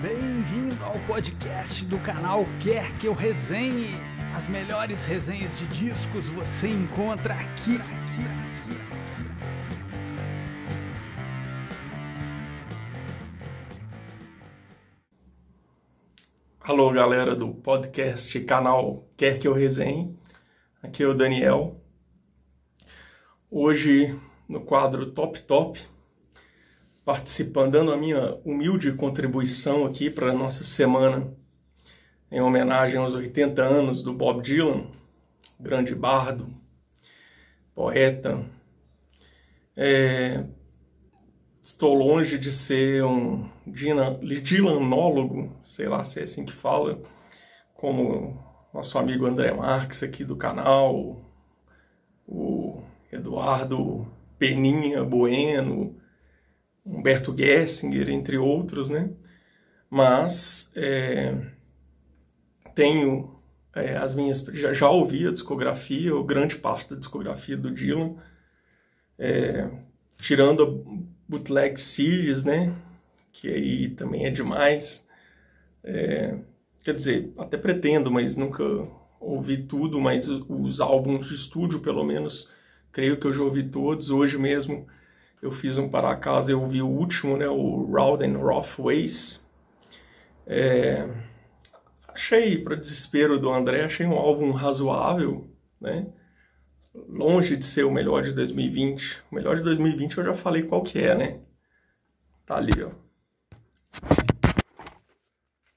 Bem-vindo ao podcast do canal Quer Que Eu Resenhe. As melhores resenhas de discos você encontra aqui, aqui, aqui, aqui. Alô, galera do podcast canal Quer Que Eu Resenhe. Aqui é o Daniel. Hoje, no quadro Top Top, participando, dando a minha humilde contribuição aqui para a nossa semana em homenagem aos 80 anos do Bob Dylan, grande bardo, poeta. É, estou longe de ser um Dylanólogo, sei lá se é assim que fala, como nosso amigo André Marques aqui do canal, o Eduardo Peninha Bueno, Humberto Gessinger, entre outros, né? Mas é, tenho é, as minhas. Já, já, ouvi a discografia, ou grande parte da discografia do Dylan, é, tirando a Bootleg Series, né? Que aí também é demais. É, quer dizer, até pretendo, mas nunca ouvi tudo, mas os álbuns de estúdio, pelo menos, creio que eu já ouvi todos. Hoje mesmo eu fiz um para casa, eu ouvi o último, né, o Round and Rough Ways. É, achei, para desespero do André, achei um álbum razoável, né? Longe de ser o melhor de 2020. O melhor de 2020 eu já falei qual que é, né? Tá ali, ó.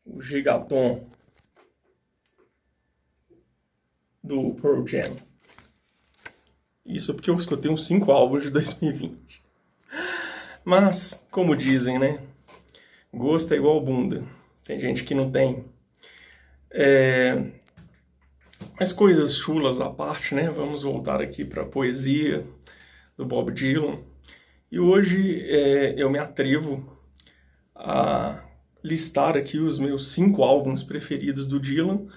O Gigaton do Pearl Jam. Isso porque eu escutei uns 5 álbuns de 2020. Mas, como dizem, né? Gosto é igual bunda. Tem gente que não tem. É... Mas coisas chulas à parte, né? Vamos voltar aqui para a poesia do Bob Dylan. E hoje é, eu me atrevo a listar aqui os meus cinco álbuns preferidos do Dylan.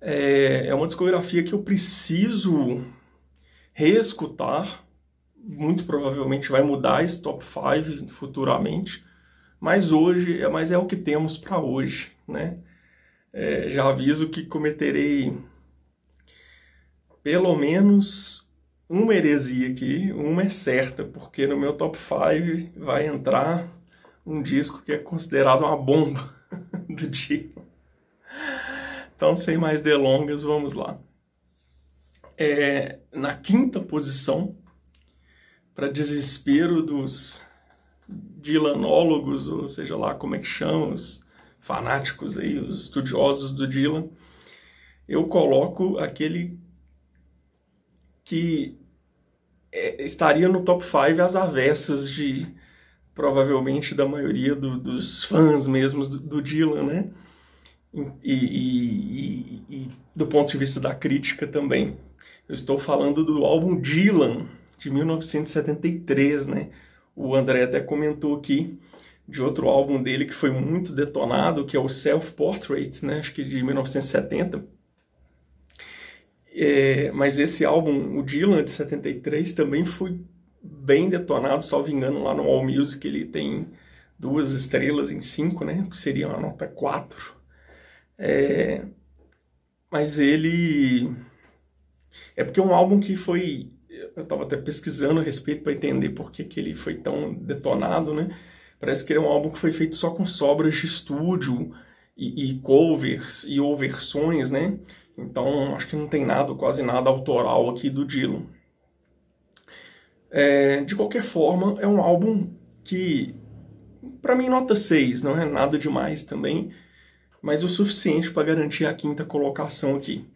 É, é uma discografia que eu preciso reescutar muito provavelmente vai mudar esse top 5 futuramente, mas hoje é, mas é o que temos para hoje, né? É, já aviso que cometerei pelo menos uma heresia aqui, uma é certa, porque no meu top 5 vai entrar um disco que é considerado uma bomba do dia. Então, sem mais delongas, vamos lá. É, na quinta posição, para desespero dos Dylanólogos, ou seja lá como é que chamam, os fanáticos aí, os estudiosos do Dylan, eu coloco aquele que é, estaria no top 5 às avessas de provavelmente da maioria do, dos fãs mesmo do, do Dylan, né? E, e, e, e, do ponto de vista da crítica também. Eu estou falando do álbum Dylan, de 1973, né? O André até comentou aqui de outro álbum dele que foi muito detonado, que é o Self Portrait, né? Acho que de 1970. É, mas esse álbum, o Dylan de 73, também foi bem detonado, salvo engano, lá no All Music ele tem duas estrelas em cinco, né? Que seria uma nota 4. É, mas ele. É porque é um álbum que foi eu estava até pesquisando a respeito para entender por que, que ele foi tão detonado, né? Parece que é um álbum que foi feito só com sobras de estúdio e, e covers e ou versões, né? Então acho que não tem nada, quase nada autoral aqui do Dylan. É, de qualquer forma, é um álbum que, para mim, nota 6, não é nada demais também, mas o suficiente para garantir a quinta colocação aqui.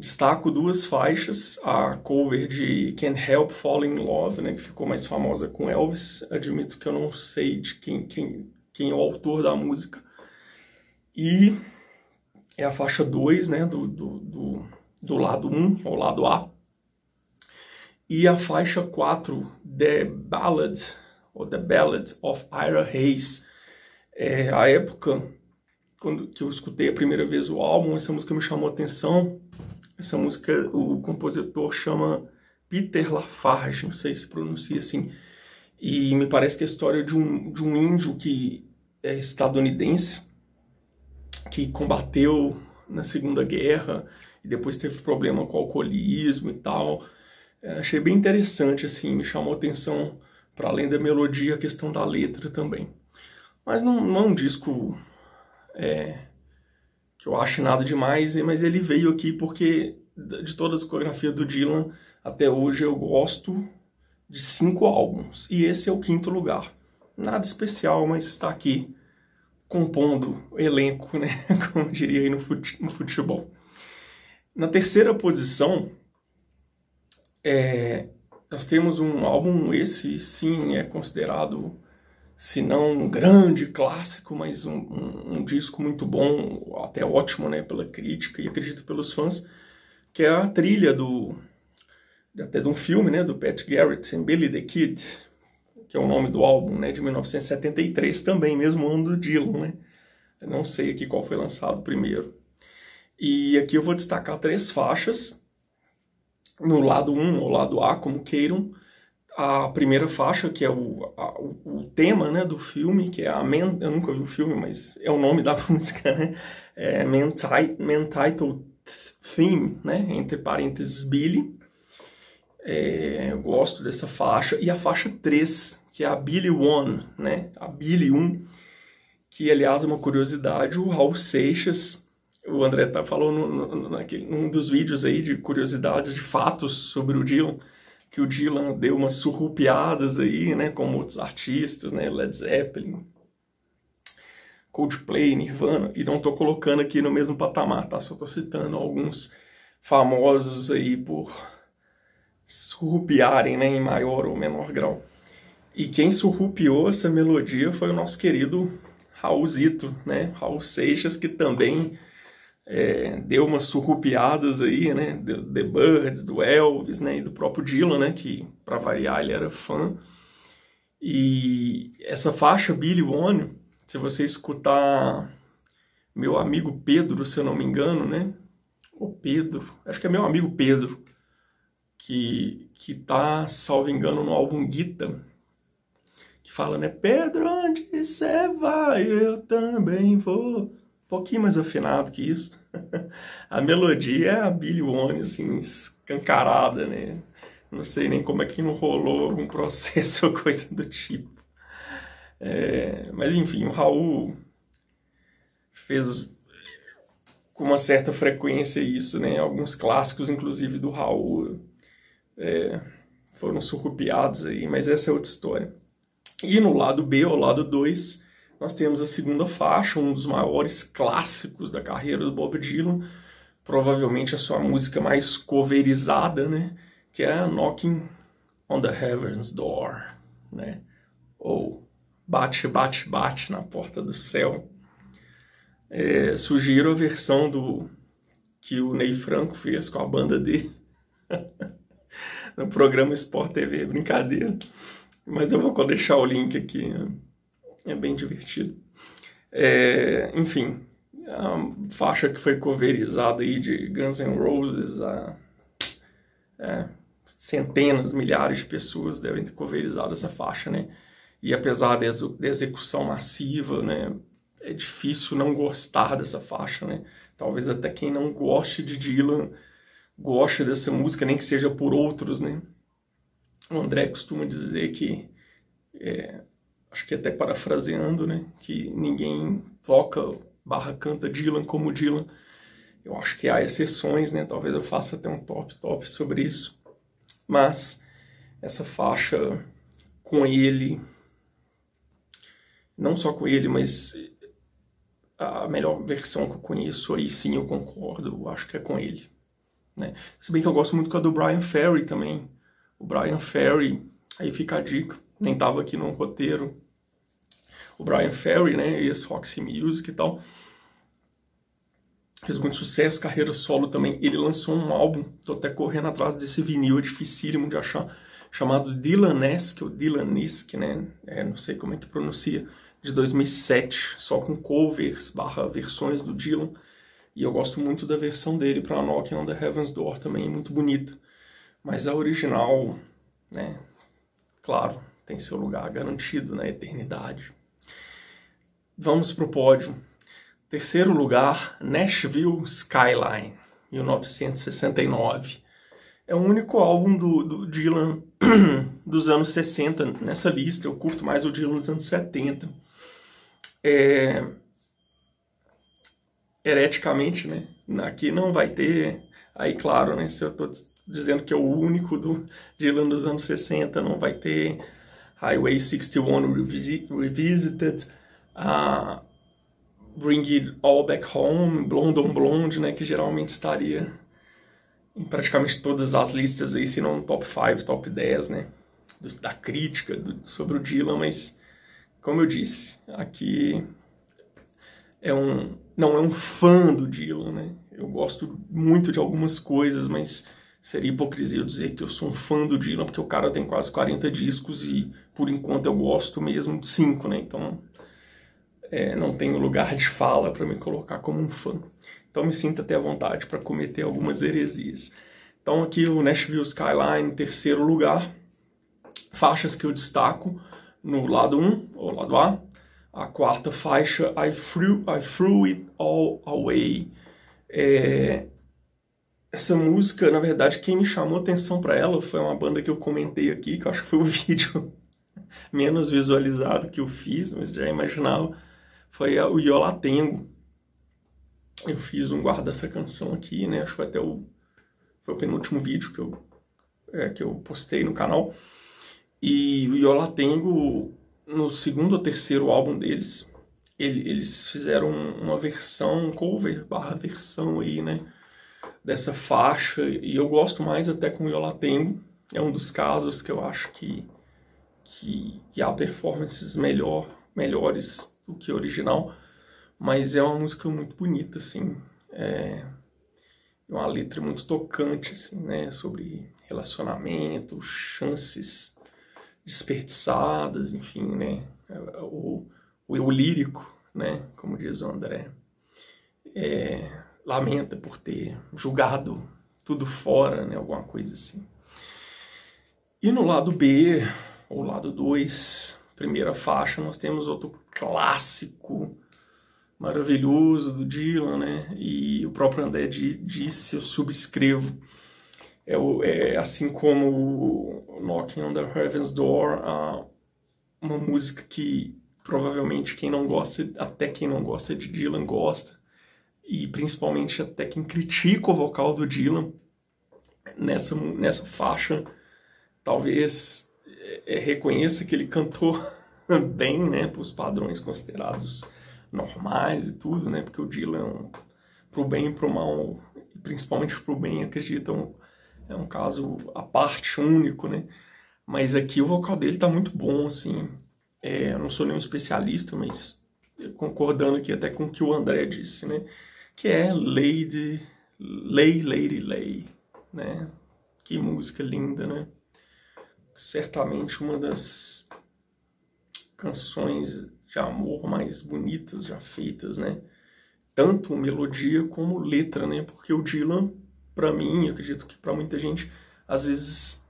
Destaco duas faixas, a cover de Can't Help Falling in Love, né, que ficou mais famosa com Elvis. Admito que eu não sei de quem, quem, quem é o autor da música. E é a faixa 2, né, do, do, do, do lado 1, um, ou lado A. E a faixa 4, The Ballad, ou The Ballad of Ira Hayes. É, a época quando que eu escutei a primeira vez o álbum, essa música me chamou a atenção essa música o compositor chama Peter Lafarge, não sei se pronuncia assim. E me parece que é a história de um, de um índio que é estadunidense que combateu na Segunda Guerra e depois teve problema com o alcoolismo e tal. É, achei bem interessante, assim, me chamou atenção, para além da melodia, a questão da letra também. Mas não, não é um disco é, que eu acho nada demais, mas ele veio aqui porque de toda a discografia do Dylan, até hoje eu gosto de cinco álbuns, e esse é o quinto lugar. Nada especial, mas está aqui compondo elenco, né? Como diria aí no, fute no futebol. Na terceira posição, é, nós temos um álbum, esse sim é considerado, se não um grande clássico, mas um, um, um, disco muito bom, até ótimo né, pela crítica e acredito pelos fãs, que é a trilha do até de um filme, né, do Pat Garrett Billy the Kid, que é o nome do álbum, né, de 1973 também, mesmo ano do Dylan, né? Eu não sei aqui qual foi lançado primeiro. E aqui eu vou destacar três faixas. No lado 1 ou lado A, como queiram. A primeira faixa, que é o, a, o, tema né, do filme, que é a Man... Eu nunca vi o filme, mas é o nome da música, né? É Man, Theme, né? Entre parênteses, Billy. É, eu gosto dessa faixa. E a faixa 3, que é a Billy One, né? A Billy 1, que aliás é uma curiosidade, o Raul Seixas, o André tá, falou no, num dos vídeos aí de curiosidades, de fatos sobre o Dylan, que o Dylan deu umas surrupiadas aí, né, como outros artistas, né, Led Zeppelin, Coldplay, Nirvana, e não tô colocando aqui no mesmo patamar, tá? Só tô citando alguns famosos aí por surrupiarem, né, em maior ou menor grau. E quem surrupiou essa melodia foi o nosso querido Raulzito, né, Raul Seixas, que também é, deu umas surrupiadas aí, né, do The Birds, do Elvis, né, e do próprio Dylan, né, que para variar ele era fã. E essa faixa Billy One, se você escutar meu amigo Pedro, se eu não me engano, né, o Pedro, acho que é meu amigo Pedro, que, que tá, salvo engano, no álbum Gita, que fala, né, Pedro, onde você vai, eu também vou. Um pouquinho mais afinado que isso. A melodia é a Billy One, assim, escancarada, né? Não sei nem como é que não rolou algum processo ou coisa do tipo. É, mas enfim, o Raul fez com uma certa frequência isso, né? Alguns clássicos, inclusive do Raul, é, foram surrupiados aí, mas essa é outra história. E no lado B, ao lado 2, nós temos a segunda faixa, um dos maiores clássicos da carreira do Bob Dylan, provavelmente a sua música mais coverizada, né? Que é Knocking on the Heaven's Door, né? Ou Bate, Bate, Bate na Porta do Céu. É, sugiro a versão do que o Ney Franco fez com a banda dele no programa Sport TV, brincadeira. Mas eu vou deixar o link aqui, é bem divertido. É, enfim, a faixa que foi coverizada aí de Guns N' Roses, a, é, centenas, milhares de pessoas devem ter coverizado essa faixa, né? E apesar da execução massiva, né, é difícil não gostar dessa faixa, né? Talvez até quem não goste de Dylan goste dessa música, nem que seja por outros, né? O André costuma dizer que, é, acho que até parafraseando, né? Que ninguém toca barra canta Dylan como Dylan. Eu acho que há exceções, né? Talvez eu faça até um top top sobre isso. Mas essa faixa com ele, não só com ele, mas a melhor versão que eu conheço, aí sim eu concordo, eu acho que é com ele. Né? Se bem que eu gosto muito com a do Brian Ferry também. O Brian Ferry, aí fica a dica, nem tava aqui no roteiro. O Brian Ferry, né, esse Roxy Music e tal, fez muito sucesso, carreira solo também. Ele lançou um álbum, tô até correndo atrás desse vinil, é dificílimo de achar, chamado Dylanesque, ou Dylanesque, né, é, não sei como é que pronuncia, de 2007, só com covers, barra versões do Dylan. E eu gosto muito da versão dele para Knocking on the Heaven's Door também, muito bonita. Mas a original, né, claro, tem seu lugar garantido na eternidade. Vamos pro pódio. Terceiro lugar, Nashville Skyline, 1969. É o único álbum do, do Dylan dos anos 60 nessa lista. Eu curto mais o Dylan dos anos 70. É... Hereticamente, né? Aqui não vai ter. Aí, claro, né? Se eu tô dizendo que é o único do Dylan dos anos 60, não vai ter Highway 61 Revisited, uh, Bring It All Back Home, Blonde on Blonde, né? Que geralmente estaria em praticamente todas as listas aí, se não top 5, top 10, né? Da crítica do, sobre o Dylan, mas como eu disse, aqui é um não é um fã do Dylan, né? Eu gosto muito de algumas coisas, mas seria hipocrisia eu dizer que eu sou um fã do Dylan, porque o cara tem quase 40 discos e por enquanto eu gosto mesmo de 5, né? Então é, não tenho lugar de fala para me colocar como um fã. Então me sinto até à vontade para cometer algumas heresias. Então aqui o Nashville Skyline, terceiro lugar. Faixas que eu destaco no lado 1, ou lado A. A quarta faixa, I Threw, I threw It All Away. É... Essa música, na verdade, quem me chamou atenção para ela foi uma banda que eu comentei aqui, que eu acho que foi o vídeo menos visualizado que eu fiz, mas já imaginava. Foi o Yola Tengo eu fiz um guarda dessa canção aqui, né? Acho que foi até o, foi o penúltimo vídeo que eu, é, que eu postei no canal. E o Yola Tengo, no segundo ou terceiro álbum deles, ele, eles fizeram uma versão, cover barra versão aí, né? Dessa faixa. E eu gosto mais até com o Yola Tengo. É um dos casos que eu acho que, que, que há performances melhor, melhores do que o original. Mas é uma música muito bonita, assim. É uma letra muito tocante, assim, né? Sobre relacionamento, chances desperdiçadas, enfim, né? O, o eu lírico, né? Como diz o André. É, lamenta por ter julgado tudo fora, né? Alguma coisa assim. E no lado B, ou lado 2, primeira faixa, nós temos outro clássico maravilhoso do Dylan, né? E o próprio André disse, eu subscrevo. É, é assim como Knocking on the Heaven's Door, uma música que provavelmente quem não gosta, até quem não gosta de Dylan gosta, e principalmente até quem critica o vocal do Dylan nessa, nessa faixa, talvez é, reconheça que ele cantou bem, né, para os padrões considerados normais e tudo, né? Porque o Dylan, pro bem e pro mal, principalmente pro bem, acreditam, é um caso à parte, único, né? Mas aqui o vocal dele tá muito bom, assim. É, eu não sou nenhum especialista, mas concordando aqui até com o que o André disse, né? Que é Lady, Lay, Lady, Lay, né? Que música linda, né? Certamente uma das canções de amor mais bonitas já feitas, né? Tanto melodia como letra, né? Porque o Dylan, para mim, acredito que para muita gente, às vezes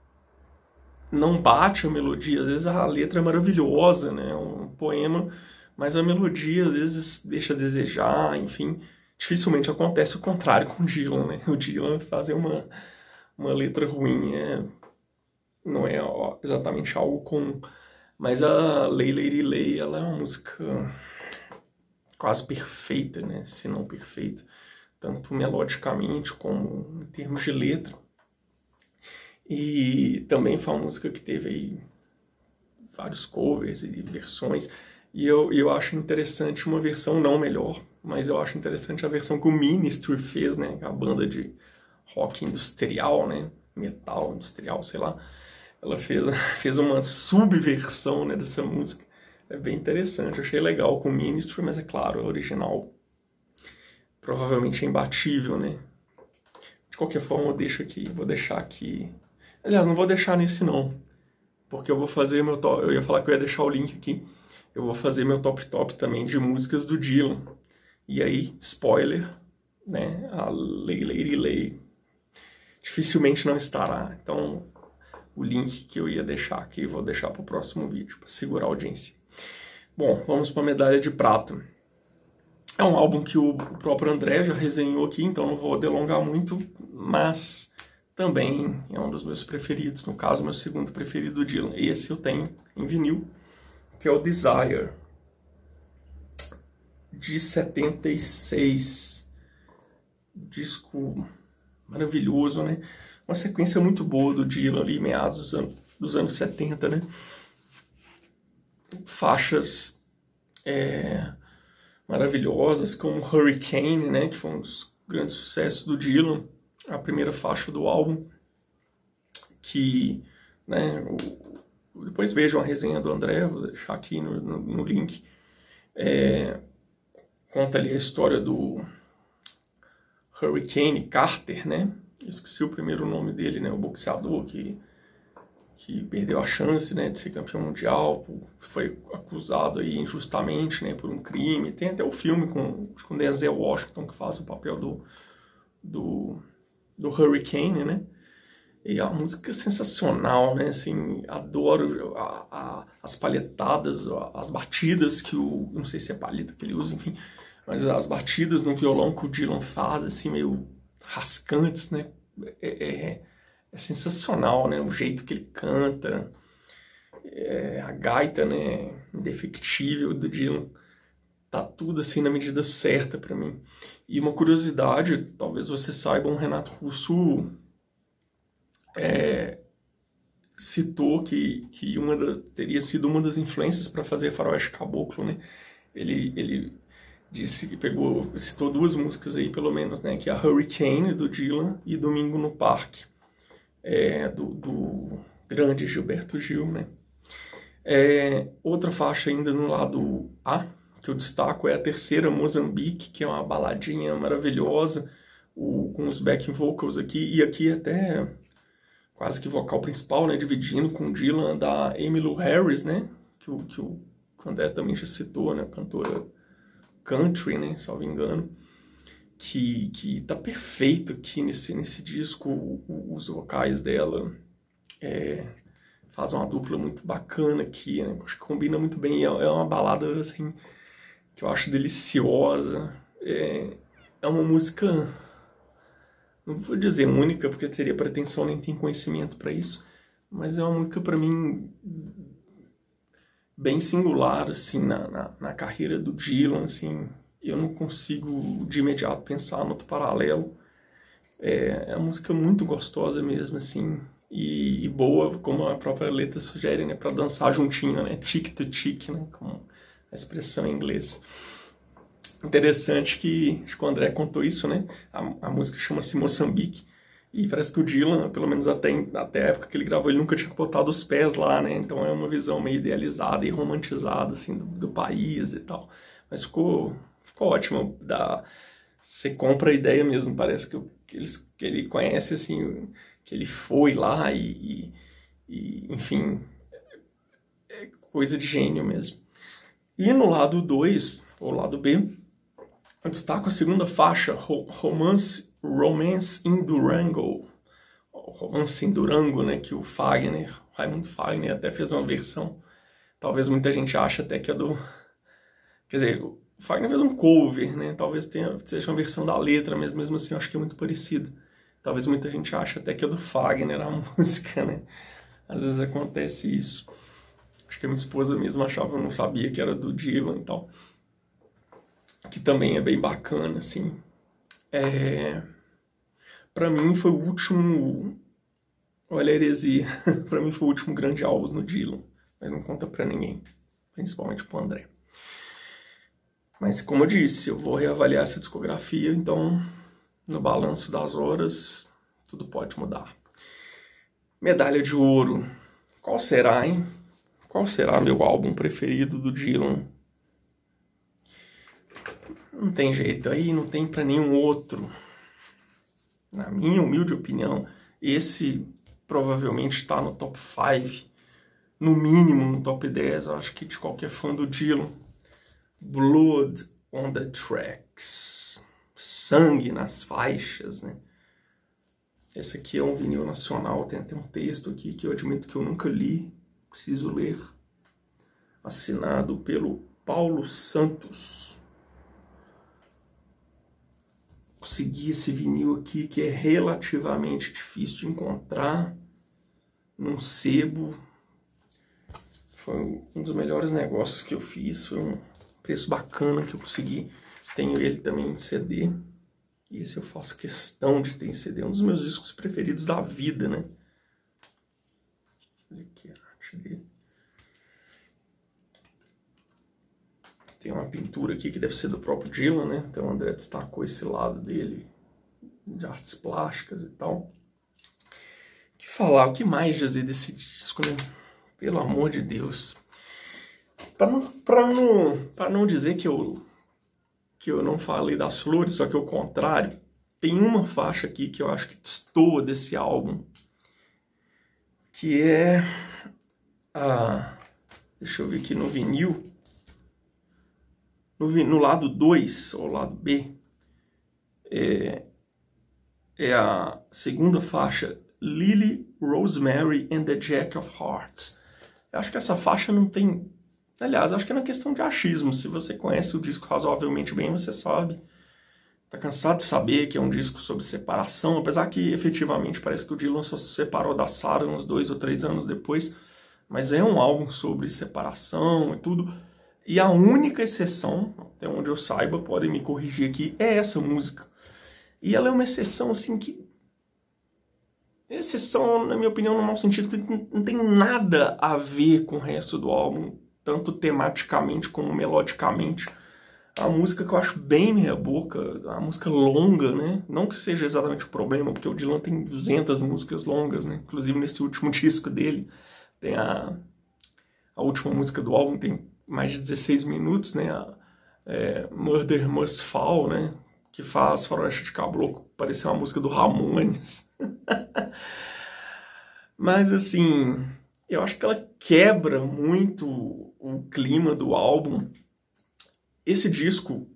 não bate a melodia, às vezes a letra é maravilhosa, né? Um poema, mas a melodia às vezes deixa a desejar, enfim. Dificilmente acontece o contrário com o Dylan, né? O Dylan fazer uma, uma letra ruim é, não é exatamente algo comum. Mas a Lay Lady Lay, ela é uma música quase perfeita, né? Se não perfeita, tanto melodicamente como em termos de letra. E também foi uma música que teve aí vários covers e versões. E eu, eu acho interessante uma versão não melhor, mas eu acho interessante a versão que o Ministry fez, né? A banda de rock industrial, né? Metal industrial, sei lá ela fez, fez uma subversão né, dessa música. É bem interessante, eu achei legal com o Ministry, mas é claro, a original provavelmente é imbatível, né? De qualquer forma, eu deixo aqui, vou deixar aqui. Aliás, não vou deixar nesse não, porque eu vou fazer meu top. Eu ia falar que eu ia deixar o link aqui. Eu vou fazer meu top top também de músicas do Dylan. E aí, spoiler, né? A Lay Lady Lay dificilmente não estará. Então, o link que eu ia deixar aqui, vou deixar para o próximo vídeo, para segurar a audiência. Bom, vamos para a medalha de prata. É um álbum que o próprio André já resenhou aqui, então não vou delongar muito, mas também é um dos meus preferidos, no caso, meu segundo preferido do Dylan. Esse eu tenho em vinil, que é o Desire, de 76. Disco maravilhoso, né? Uma sequência muito boa do Dylan ali, meados dos anos, dos anos 70, né? Faixas é, maravilhosas, como Hurricane, né? Que foi um dos grandes sucessos do Dylan, a primeira faixa do álbum, que, né? O, depois vejam a resenha do André, vou deixar aqui no, no, no link. É, conta ali a história do Hurricane Carter, né? Eu esqueci o primeiro nome dele, né? O boxeador que, que perdeu a chance, né, de ser campeão mundial, foi acusado aí injustamente, né, por um crime. Tem até o filme com, com Denzel Washington que faz o papel do, do, do Hurricane, né? E a música é sensacional, né? Assim, adoro a, a, as palhetadas, as batidas que o. Não sei se é palheta que ele usa, enfim mas as batidas no violão que o Dylan faz, assim, meio rascantes, né? É, é, é sensacional, né? O jeito que ele canta, é, a gaita, né? Indefectível do Dylan. Tá tudo assim na medida certa para mim. E uma curiosidade, talvez você saiba, o Renato Russo é, citou que, que uma da, teria sido uma das influências para fazer Faroeste Caboclo, né? Ele, ele disse que pegou, citou duas músicas aí pelo menos, né, que é a Hurricane do Dylan e Domingo no Parque, é, do, do, grande Gilberto Gil, né. É, outra faixa ainda no lado A que eu destaco é a terceira Mozambique, que é uma baladinha maravilhosa, o, com os backing vocals aqui e aqui até quase que vocal principal, né, dividindo com o Dylan da Emmylou Harris, né, que o, que o André também já citou, né, cantora country, né, salvo engano, que, que tá perfeito aqui nesse, nesse disco, os vocais dela é, faz uma dupla muito bacana aqui, né, acho que combina muito bem, é, é uma balada, assim, que eu acho deliciosa, é, é uma música, não vou dizer única, porque teria pretensão nem tem conhecimento para isso, mas é uma música para mim bem singular assim na, na, na, carreira do Dylan assim eu não consigo de imediato pensar no outro paralelo. É, é uma música muito gostosa mesmo assim e, e, boa como a própria letra sugere né para dançar juntinho né tic to né como a expressão em inglês. Interessante que que o André contou isso né a, a música chama-se Moçambique e parece que o Dylan, pelo menos até, até a época que ele gravou, ele nunca tinha botado os pés lá, né? Então é uma visão meio idealizada e romantizada, assim, do, do país e tal. Mas ficou, ficou ótimo. Você compra a ideia mesmo, parece que, que, eles, que ele conhece, assim, que ele foi lá e, e, e enfim, é coisa de gênio mesmo. E no lado 2, ou lado B, destaco a segunda faixa, Romance Romance in Durango, Romance em Durango, né, que o Fagner, Raymond Fagner até fez uma versão, talvez muita gente ache até que é do, quer dizer, o Fagner fez um cover, né, talvez tenha, seja uma versão da letra, mas mesmo assim eu acho que é muito parecida. Talvez muita gente ache até que é do Fagner a música, né, às vezes acontece isso. Acho que a minha esposa mesmo achava, não sabia que era do Dylan e tal. Que também é bem bacana, assim. É... Para mim foi o último. Olha a heresia. para mim foi o último grande álbum no Dylan. Mas não conta para ninguém. Principalmente pro André. Mas como eu disse, eu vou reavaliar essa discografia, então no balanço das horas tudo pode mudar. Medalha de ouro. Qual será, hein? Qual será meu álbum preferido do Dylan? Não tem jeito, aí não tem para nenhum outro. Na minha humilde opinião, esse provavelmente está no top 5, no mínimo no top 10, eu acho que de qualquer fã do Dylan. Blood on the Tracks. Sangue nas faixas, né? Esse aqui é um vinil nacional, tem até um texto aqui que eu admito que eu nunca li, preciso ler. Assinado pelo Paulo Santos consegui esse vinil aqui que é relativamente difícil de encontrar num sebo. Foi um dos melhores negócios que eu fiz, foi um preço bacana que eu consegui. Tenho ele também em CD. E esse eu faço questão de ter em CD, é um dos meus discos preferidos da vida, né? Olha aqui a arte dele. Tem uma pintura aqui que deve ser do próprio Dylan, né? Então o André destacou esse lado dele, de artes plásticas e tal. O que falar? O que mais dizer desse disco, né? Pelo amor de Deus. Para não, não, não dizer que eu, que eu não falei das flores, só que o contrário, tem uma faixa aqui que eu acho que destoa desse álbum, que é a. Deixa eu ver aqui no vinil. No, no lado 2, ou lado B, é, é a segunda faixa, Lily, Rosemary and the Jack of Hearts. Eu acho que essa faixa não tem. Aliás, acho que é uma questão de achismo. Se você conhece o disco razoavelmente bem, você sabe. Tá cansado de saber que é um disco sobre separação, apesar que efetivamente parece que o Dylan só se separou da Sarah uns dois ou três anos depois. Mas é um álbum sobre separação e tudo. E a única exceção, até onde eu saiba, podem me corrigir aqui, é essa música. E ela é uma exceção assim que. Exceção, na minha opinião, no mau sentido, que não tem nada a ver com o resto do álbum, tanto tematicamente como melodicamente. A música que eu acho bem meia boca, a música longa, né? Não que seja exatamente o problema, porque o Dylan tem 200 músicas longas, né? Inclusive nesse último disco dele, tem a, a última música do álbum, tem mais de 16 minutos, né? A, é, Murder Must Fall, né? Que faz Faroeste de Caboclo parecer uma música do Ramones. Mas assim, eu acho que ela quebra muito o clima do álbum. Esse disco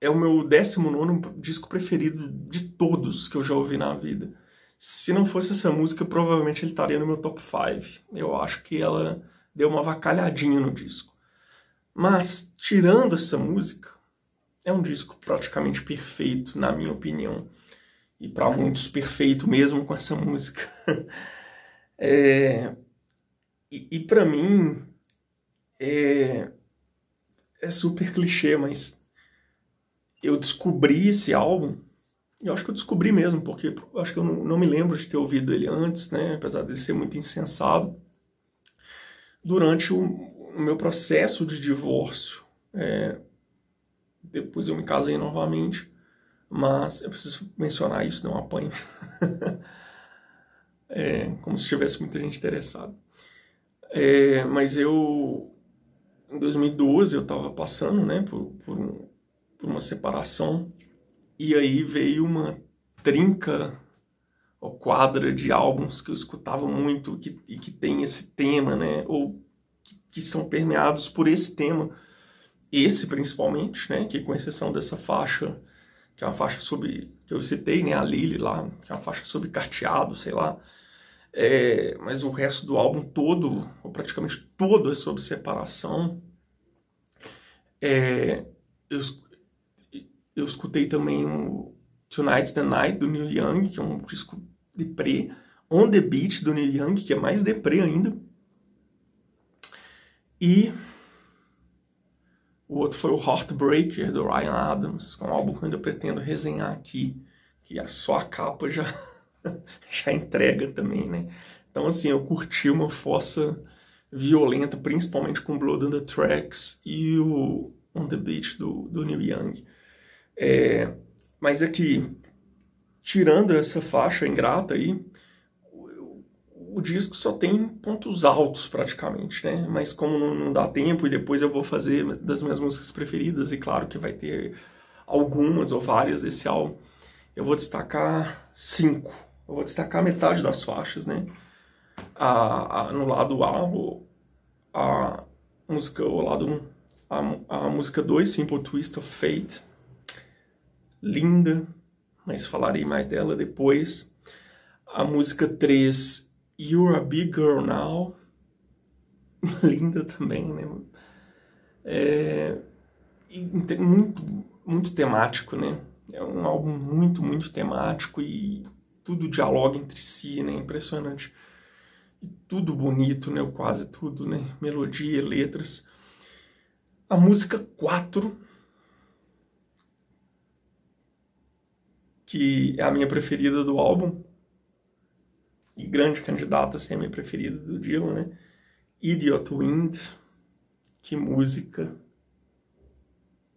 é o meu 19 disco preferido de todos que eu já ouvi na vida. Se não fosse essa música, provavelmente ele estaria no meu top 5. Eu acho que ela deu uma vacalhadinha no disco. Mas, tirando essa música, é um disco praticamente perfeito, na minha opinião. E para muitos, perfeito mesmo com essa música. é, e e para mim, é, é super clichê, mas eu descobri esse álbum. Eu acho que eu descobri mesmo, porque acho que eu não, não me lembro de ter ouvido ele antes, né? Apesar de ser muito insensado. Durante o, o meu processo de divórcio. É, depois eu me casei novamente, mas eu preciso mencionar isso, não apanho. é, como se tivesse muita gente interessada. É, mas eu, em 2012, eu estava passando né, por, por, um, por uma separação e aí veio uma trinca ou quadra de álbuns que eu escutava muito que, e que tem esse tema, né? Ou que, que são permeados por esse tema. Esse principalmente, né, que com exceção dessa faixa, que é uma faixa sobre, que eu citei, né, a Lily lá, que é uma faixa sobre carteado, sei lá, é, mas o resto do álbum todo, ou praticamente todo, é sobre separação. É, eu, eu escutei também o Tonight's the Night, do Neil Young, que é um disco deprê. On the Beach, do Neil Young, que é mais deprê ainda. E o outro foi o Heartbreaker, do Ryan Adams, é um álbum que eu ainda pretendo resenhar aqui, que a só a capa já, já entrega também, né? Então, assim, eu curti uma fossa violenta, principalmente com Blood on the Tracks e o On the Beach do, do Neil Young. É, mas aqui, tirando essa faixa ingrata aí, o disco só tem pontos altos praticamente, né? Mas como não, não, dá tempo e depois eu vou fazer das minhas músicas preferidas e claro que vai ter algumas ou várias desse álbum, eu vou destacar cinco. Eu vou destacar metade das faixas, né? A, a no lado A, a música, o lado 1, a, a música 2, Simple Twist of Fate, linda, mas falarei mais dela depois. A música 3, You're a Big Girl Now. Linda também, né? É, muito, muito temático, né? É um álbum muito, muito temático e tudo dialoga entre si, né? Impressionante. E tudo bonito, né? Quase tudo, né? Melodia, letras. A música 4, que é a minha preferida do álbum, e grande candidata a ser a minha preferida do Dylan, né? Idiot Wind, que música.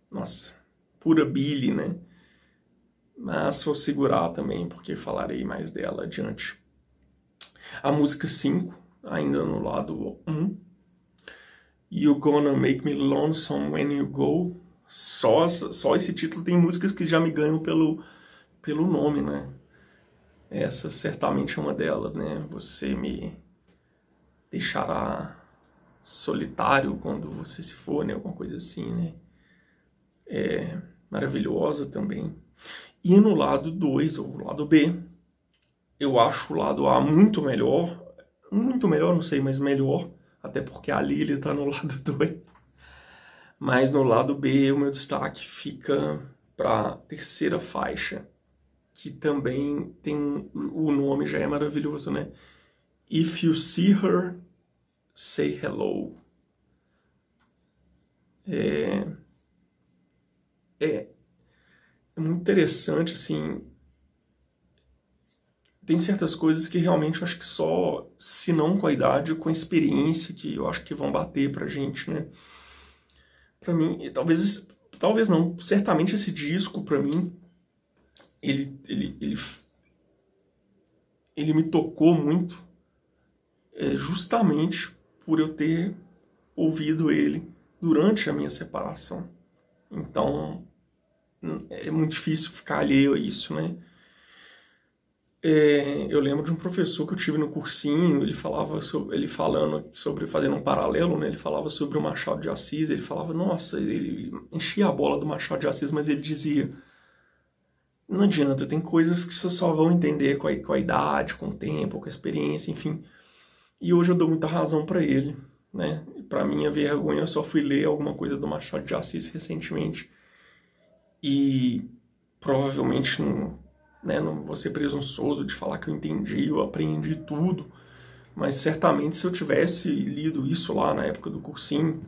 Nossa, pura Billy, né? Mas vou segurar também, porque falarei mais dela adiante. A música 5, ainda no lado 1. Um, you Gonna Make Me Lonesome When You Go. Só, só esse título tem músicas que já me ganham pelo, pelo nome, né? Essa certamente é uma delas, né? Você me deixará solitário quando você se for, né? Alguma coisa assim, né? É maravilhosa também. E no lado 2, ou lado B, eu acho o lado A muito melhor. Muito melhor, não sei, mas melhor. Até porque a Lily está no lado 2. Mas no lado B, o meu destaque fica para terceira faixa, que também tem o nome já é maravilhoso, né? If you see her, say hello. É, é, é muito interessante, assim. Tem certas coisas que realmente eu acho que só, se não com a idade, com a experiência, que eu acho que vão bater pra gente, né? Pra mim, talvez, talvez não, certamente esse disco, pra mim, ele, ele, ele, ele me tocou muito é, justamente por eu ter ouvido ele durante a minha separação. Então, é muito difícil ficar alheio a isso, né? É, eu lembro de um professor que eu tive no cursinho, ele falava sobre, ele falando sobre fazendo um paralelo, né? Ele falava sobre o Machado de Assis, ele falava, nossa, ele enchia a bola do Machado de Assis, mas ele dizia, não adianta, tem coisas que você só vão entender com a, com a idade, com o tempo, com a experiência, enfim. E hoje eu dou muita razão para ele, né? Para minha vergonha, eu só fui ler alguma coisa do Machado de Assis recentemente e provavelmente não, né, não vou ser presunçoso de falar que eu entendi, eu aprendi tudo, mas certamente se eu tivesse lido isso lá na época do cursinho,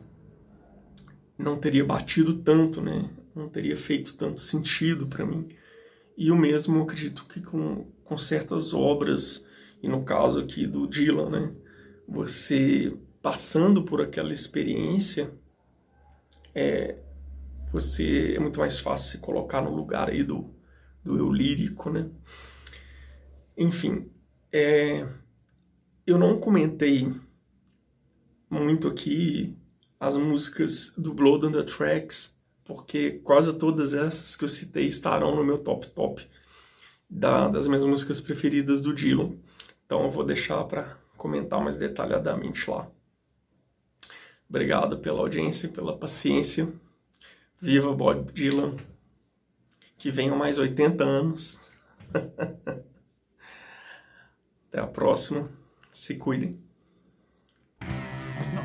não teria batido tanto, né? Não teria feito tanto sentido para mim. E o mesmo acredito que com, com certas obras, e no caso aqui do Dylan, né? Você passando por aquela experiência, é, você é muito mais fácil se colocar no lugar aí do, do eu lírico, né? Enfim, é, eu não comentei muito aqui as músicas do Blood on the Tracks, porque quase todas essas que eu citei estarão no meu top top da, das minhas músicas preferidas do Dylan. Então eu vou deixar para comentar mais detalhadamente lá. Obrigado pela audiência, pela paciência. Viva Bob Dylan. Que venham mais 80 anos. Até a próxima. Se cuidem.